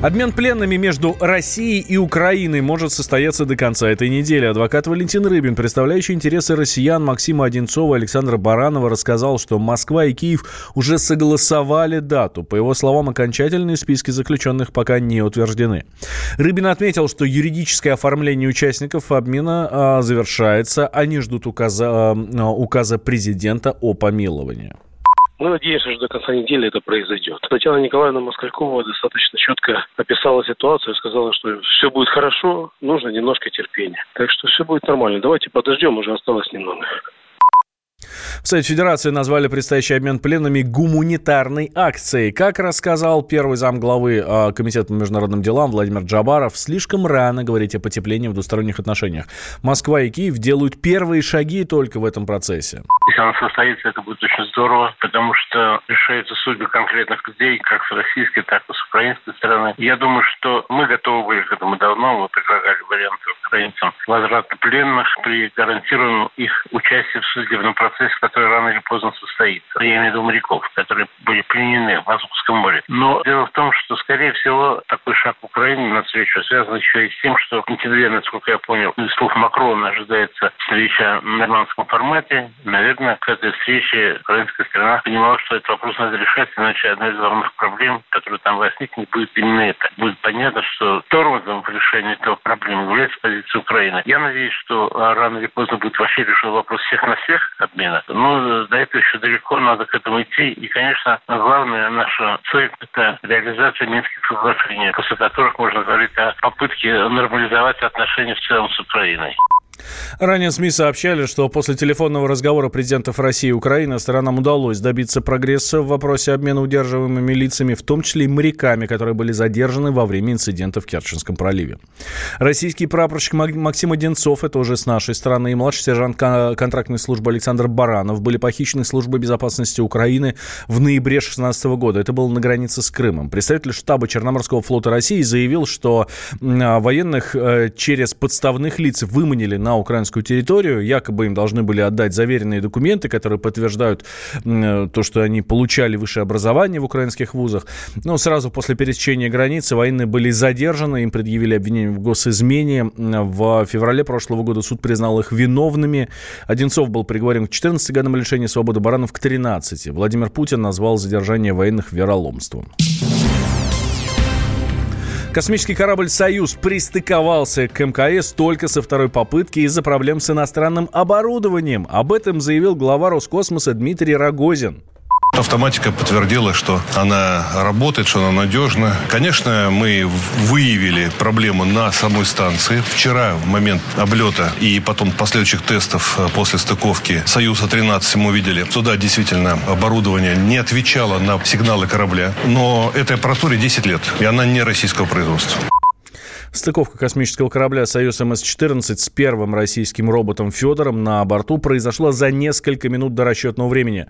Обмен пленными между Россией и Украиной может состояться до конца этой недели. Адвокат Валентин Рыбин, представляющий интересы россиян Максима Одинцова и Александра Баранова, рассказал, что Москва и Киев уже согласовали дату. По его словам, окончательные списки заключенных пока не утверждены. Рыбин отметил, что юридическое оформление участников обмена а, завершается. Они ждут указа, а, указа президента о помиловании. Мы надеемся, что до конца недели это произойдет. Татьяна Николаевна Москалькова достаточно четко описала ситуацию, сказала, что все будет хорошо, нужно немножко терпения. Так что все будет нормально. Давайте подождем, уже осталось немного. В Совете Федерации назвали предстоящий обмен пленными гуманитарной акцией. Как рассказал первый зам главы э, Комитета по международным делам Владимир Джабаров, слишком рано говорить о потеплении в двусторонних отношениях. Москва и Киев делают первые шаги только в этом процессе. Если она состоится, это будет очень здорово, потому что решается судьбы конкретных людей, как с российской, так и с украинской стороны. Я думаю, что мы готовы были к этому давно. Мы предлагали варианты украинцам возврата пленных при гарантированном их участии в судебном процессе, который рано или поздно состоится. Я имею в виду моряков, которые были пленены в Азовском море. Но дело в том, что, скорее всего, такой шаг в Украине на встречу связан еще и с тем, что в насколько я понял, из слов Макрона ожидается встреча в нормандском формате. Наверное, к этой встрече украинская сторона понимала, что этот вопрос надо решать, иначе одна из главных проблем, которая там возникнет, будет именно это. Будет понятно, что тормозом в решении этого проблемы является позиция Украины. Я надеюсь, что рано или поздно будет вообще решен вопрос всех на всех обмена. Но до этого еще далеко, надо к этому идти. И, конечно, главная наша цель – это реализация Минских соглашений, после которых можно говорить о попытке нормализовать отношения в целом с Украиной. Ранее СМИ сообщали, что после телефонного разговора президентов России и Украины сторонам удалось добиться прогресса в вопросе обмена удерживаемыми лицами, в том числе и моряками, которые были задержаны во время инцидента в Керченском проливе. Российский прапорщик Максим Одинцов, это уже с нашей стороны, и младший сержант контрактной службы Александр Баранов были похищены службой безопасности Украины в ноябре 2016 года. Это было на границе с Крымом. Представитель штаба Черноморского флота России заявил, что военных э, через подставных лиц выманили на украинскую территорию. Якобы им должны были отдать заверенные документы, которые подтверждают э, то, что они получали высшее образование в украинских вузах. Но сразу после пересечения границы военные были задержаны, им предъявили обвинение в госизмене. В феврале прошлого года суд признал их виновными. Одинцов был приговорен к 14 годам лишения свободы, Баранов к 13. Владимир Путин назвал задержание военных вероломством. Космический корабль «Союз» пристыковался к МКС только со второй попытки из-за проблем с иностранным оборудованием. Об этом заявил глава Роскосмоса Дмитрий Рогозин. Автоматика подтвердила, что она работает, что она надежна. Конечно, мы выявили проблему на самой станции. Вчера, в момент облета и потом последующих тестов э, после стыковки «Союза-13» мы увидели, что да, действительно, оборудование не отвечало на сигналы корабля. Но этой аппаратуре 10 лет, и она не российского производства. Стыковка космического корабля «Союз МС-14» с первым российским роботом Федором на борту произошла за несколько минут до расчетного времени.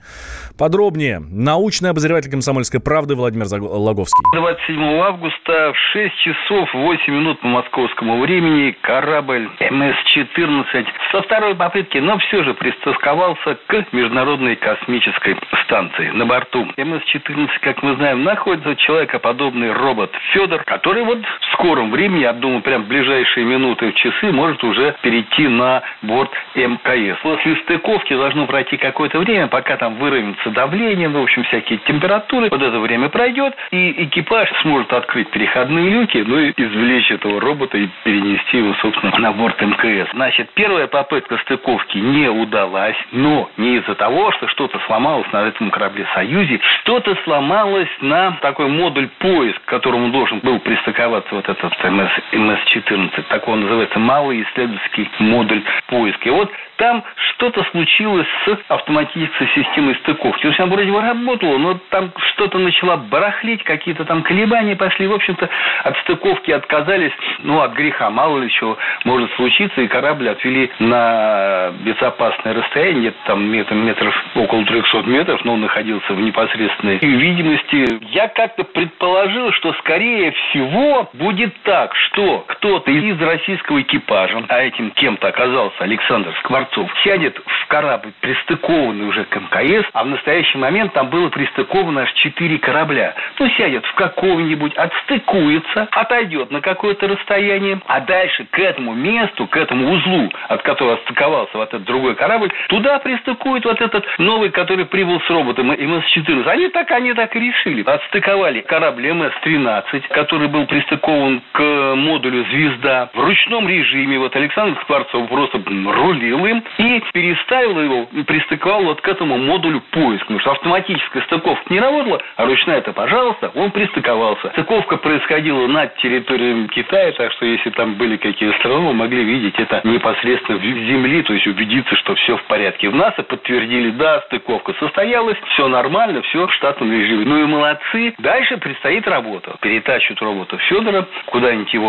Подробнее. Научный обозреватель «Комсомольской правды» Владимир Логовский. 27 августа в 6 часов 8 минут по московскому времени корабль МС-14 со второй попытки, но все же пристыковался к Международной космической станции. На борту МС-14, как мы знаем, находится человекоподобный робот Федор, который вот в скором времени я думаю, прям в ближайшие минуты, в часы может уже перейти на борт МКС. После стыковки должно пройти какое-то время, пока там выровняется давление, ну, в общем, всякие температуры. Вот это время пройдет, и экипаж сможет открыть переходные люки, ну и извлечь этого робота и перенести его, собственно, на борт МКС. Значит, первая попытка стыковки не удалась, но не из-за того, что что-то сломалось на этом корабле «Союзе», что-то сломалось на такой модуль поиск, к которому должен был пристыковаться вот этот МС МС-14. Так он называется малый исследовательский модуль поиска. И вот там что-то случилось с автоматической системой стыковки. То есть она вроде бы работала, но там что-то начала барахлить, какие-то там колебания пошли. В общем-то, от стыковки отказались, ну, от греха, мало ли чего может случиться, и корабль отвели на безопасное расстояние, там метр, метров около 300 метров, но он находился в непосредственной видимости. Я как-то предположил, что, скорее всего, будет так, что кто-то из российского экипажа, а этим кем-то оказался Александр Скворцов, сядет в корабль, пристыкованный уже к МКС, а в настоящий момент там было пристыковано аж четыре корабля. Ну, сядет в каком-нибудь, отстыкуется, отойдет на какое-то расстояние, а дальше к этому месту, к этому узлу, от которого отстыковался вот этот другой корабль, туда пристыкует вот этот новый, который прибыл с роботом МС-14. Они так, они так и решили. Отстыковали корабль МС-13, который был пристыкован к модулю «Звезда» в ручном режиме. Вот Александр Скворцов просто рулил им и переставил его, пристыковал вот к этому модулю поиск. Потому что автоматическая стыковка не работала, а ручная это, пожалуйста, он пристыковался. Стыковка происходила над территорией Китая, так что если там были какие-то страны, могли видеть это непосредственно в земли, то есть убедиться, что все в порядке. В НАСА подтвердили, да, стыковка состоялась, все нормально, все в штатном режиме. Ну и молодцы. Дальше предстоит работа. Перетащат робота Федора, куда-нибудь его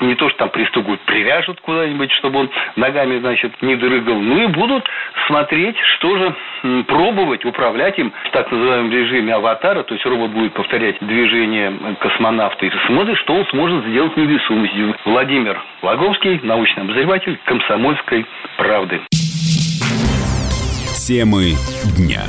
не то, что там пристукают, привяжут куда-нибудь, чтобы он ногами, значит, не дрыгал. Ну и будут смотреть, что же пробовать управлять им в так называемом режиме аватара, то есть робот будет повторять движение космонавта и смотрит, что он сможет сделать невесомостью. Владимир Лаговский, научный обозреватель комсомольской правды. Темы дня.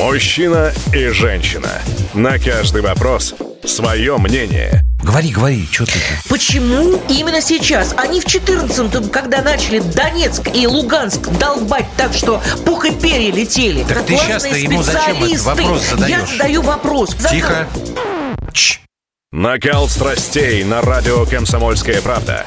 Мужчина и женщина. На каждый вопрос свое мнение. Говори, говори, что ты? Почему именно сейчас? Они в 14-м, когда начали Донецк и Луганск долбать так, что пух и перья летели. Так ты сейчас-то ему зачем этот вопрос задаешь? Я задаю вопрос. Тихо. Чш. Накал страстей на радио «Комсомольская правда».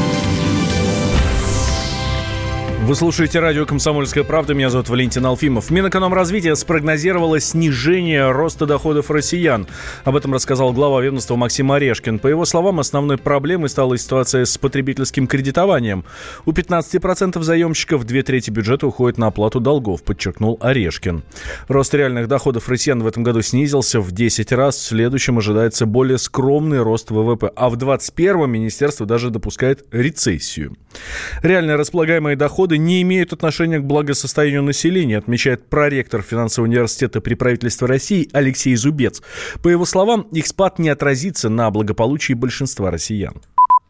Вы слушаете радио «Комсомольская правда». Меня зовут Валентин Алфимов. Минэкономразвития спрогнозировало снижение роста доходов россиян. Об этом рассказал глава ведомства Максим Орешкин. По его словам, основной проблемой стала ситуация с потребительским кредитованием. У 15% заемщиков две трети бюджета уходит на оплату долгов, подчеркнул Орешкин. Рост реальных доходов россиян в этом году снизился в 10 раз. В следующем ожидается более скромный рост ВВП. А в 2021 министерство даже допускает рецессию. Реально располагаемые доходы не имеют отношения к благосостоянию населения, отмечает проректор финансового университета при правительстве России Алексей Зубец. По его словам, их спад не отразится на благополучии большинства россиян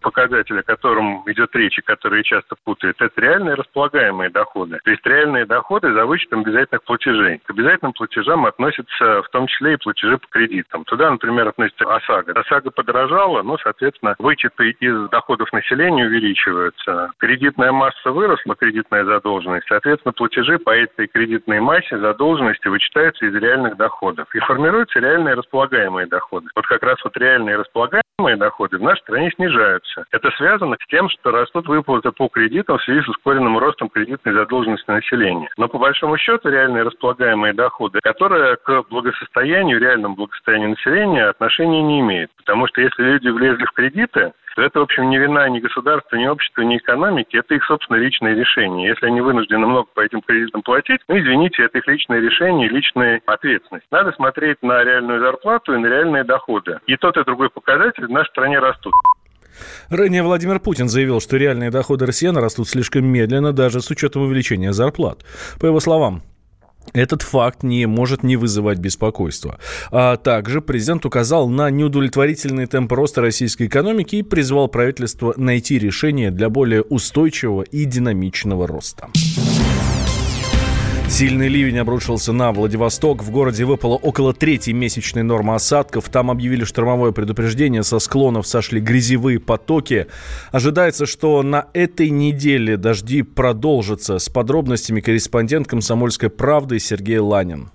показатель, о котором идет речь и который часто путают, это реальные располагаемые доходы. То есть реальные доходы за вычетом обязательных платежей. К обязательным платежам относятся в том числе и платежи по кредитам. Туда, например, относится ОСАГО. ОСАГО подорожала, но, соответственно, вычеты из доходов населения увеличиваются. Кредитная масса выросла, кредитная задолженность. Соответственно, платежи по этой кредитной массе задолженности вычитаются из реальных доходов. И формируются реальные располагаемые доходы. Вот как раз вот реальные располагаемые доходы в нашей стране снижаются. Это связано с тем, что растут выплаты по кредитам в связи с ускоренным ростом кредитной задолженности населения. Но по большому счету реальные располагаемые доходы, которые к благосостоянию, реальному благосостоянию населения отношения не имеют. Потому что если люди влезли в кредиты, то это, в общем, не вина ни государства, ни общества, ни экономики, это их, собственно, личное решение. Если они вынуждены много по этим кредитам платить, ну, извините, это их личное решение, личная ответственность. Надо смотреть на реальную зарплату и на реальные доходы. И тот, и другой показатель в нашей стране растут. Ранее Владимир Путин заявил, что реальные доходы россиян растут слишком медленно, даже с учетом увеличения зарплат. По его словам, этот факт не может не вызывать беспокойства. А также президент указал на неудовлетворительный темп роста российской экономики и призвал правительство найти решение для более устойчивого и динамичного роста. Сильный ливень обрушился на Владивосток. В городе выпало около третьей месячной нормы осадков. Там объявили штормовое предупреждение. Со склонов сошли грязевые потоки. Ожидается, что на этой неделе дожди продолжатся. С подробностями корреспондент «Комсомольской правды» Сергей Ланин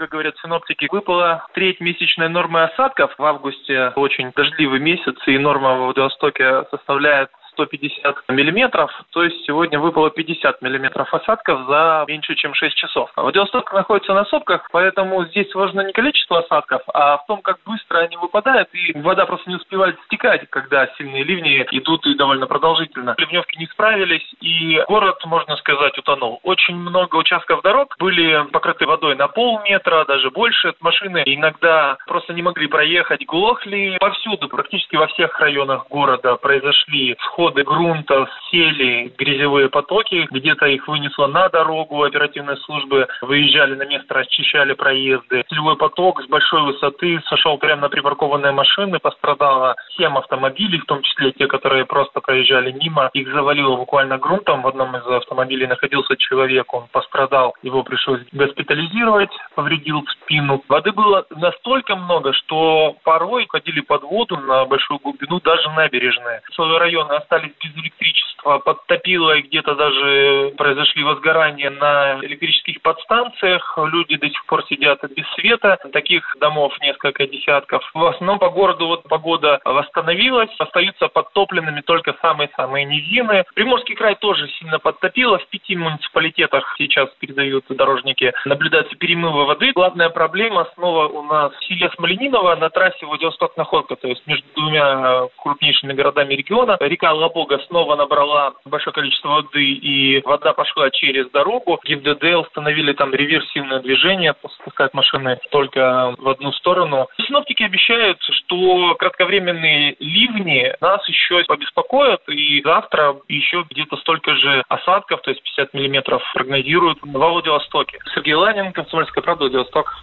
как говорят синоптики, выпала треть месячной нормы осадков. В августе очень дождливый месяц, и норма в Владивостоке составляет 150 миллиметров. То есть сегодня выпало 50 миллиметров осадков за меньше, чем 6 часов. Владивосток находится на сопках, поэтому здесь важно не количество осадков, а в том, как быстро они выпадают, и вода просто не успевает стекать, когда сильные ливни идут и довольно продолжительно. Ливневки не справились, и город, можно сказать, утонул. Очень много участков дорог были покрыты водой на полметра, даже больше. Машины иногда просто не могли проехать, глохли. Повсюду, практически во всех районах города произошли сходы грунта, сели грязевые потоки. Где-то их вынесло на дорогу, оперативные службы выезжали на место, расчищали проезды. Селевой поток с большой высоты сошел прямо на припаркованные машины, пострадало 7 автомобилей, в том числе те, которые просто проезжали мимо. Их завалило буквально грунтом. В одном из автомобилей находился человек, он пострадал, его пришлось госпитализировать, повредил спину. Воды было настолько много, что порой ходили под воду на большую глубину даже набережные. Целые районы остались без электричества, подтопило и где-то даже произошли возгорания на электрических подстанциях. Люди до сих пор сидят без света. Таких домов несколько десятков. В основном по городу вот погода восстановилась. Остаются подтопленными только самые-самые низины. Приморский край тоже сильно подтопило. В пяти муниципалитетах сейчас передают дорожники. Наблюдается перемывы воды. Главная проблема снова у нас в селе Смоленинова на трассе Владивосток-Находка, то есть между двумя крупнейшими городами региона. Река Лабога снова набрала большое количество воды, и вода пошла через дорогу. ГИБДД установили там реверсивное движение, пускать машины только в одну сторону. Синоптики обещают, что кратковременные ливни нас еще побеспокоят, и завтра еще где-то столько же осадков, то есть 50 миллиметров прогнозируют во Владивостоке. Сергей Ланин, Комсомольская правда, Владивосток.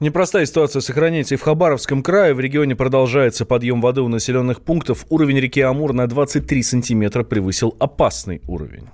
Непростая ситуация сохраняется и в Хабаровском крае. В регионе продолжается подъем воды у населенных пунктов. Уровень реки Амур на 23 сантиметра превысил опасный уровень.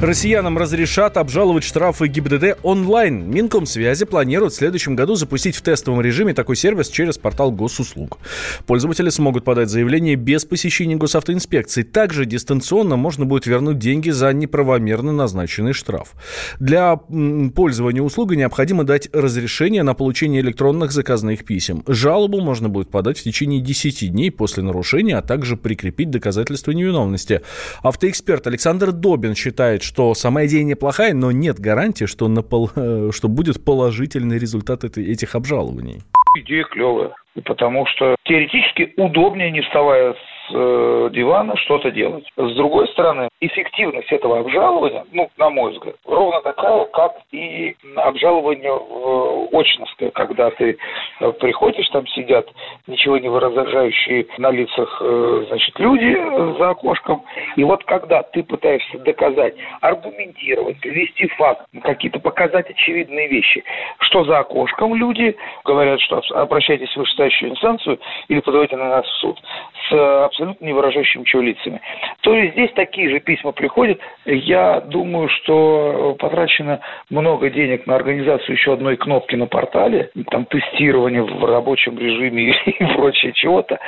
Россиянам разрешат обжаловать штрафы ГИБДД онлайн. Минкомсвязи планирует в следующем году запустить в тестовом режиме такой сервис через портал госуслуг. Пользователи смогут подать заявление без посещения госавтоинспекции. Также дистанционно можно будет вернуть деньги за неправомерно назначенный штраф. Для пользования услугой необходимо дать разрешение на получение электронных заказных писем. Жалобу можно будет подать в течение 10 дней после нарушения, а также прикрепить доказательства невиновности. Автоэксперт Александр Добин считает, что сама идея неплохая, но нет гарантии, что, на пол, э, что будет положительный результат этих обжалований. Идея клевая, потому что теоретически удобнее, не вставая с э, дивана что-то делать. С другой стороны, эффективность этого обжалования, ну, на мой взгляд, ровно такая, как и обжалование в очностное, когда ты э, приходишь, там сидят ничего не выражающие на лицах, э, значит, люди за окошком, и вот когда ты пытаешься доказать, аргументировать, привести факт, какие-то показать очевидные вещи, что за окошком люди говорят, что обращайтесь в вышестоящую инстанцию или подавайте на нас в суд с абсолютно не выражающими ничего лицами. То есть здесь такие же письма приходят. Я думаю, что потрачено много денег на организацию еще одной кнопки на портале, там тестирование в рабочем режиме и прочее чего-то.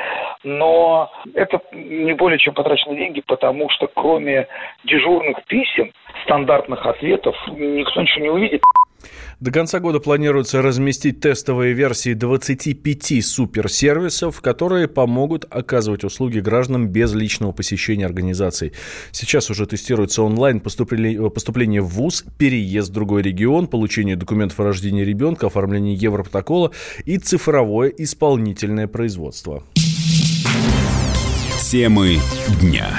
Но это не более чем потрачено деньги, потому что кроме дежурных писем, стандартных ответов, никто ничего не увидит. До конца года планируется разместить тестовые версии 25 суперсервисов, которые помогут оказывать услуги гражданам без личного посещения организаций. Сейчас уже тестируется онлайн поступление, в ВУЗ, переезд в другой регион, получение документов о рождении ребенка, оформление Европротокола и цифровое исполнительное производство. Темы дня.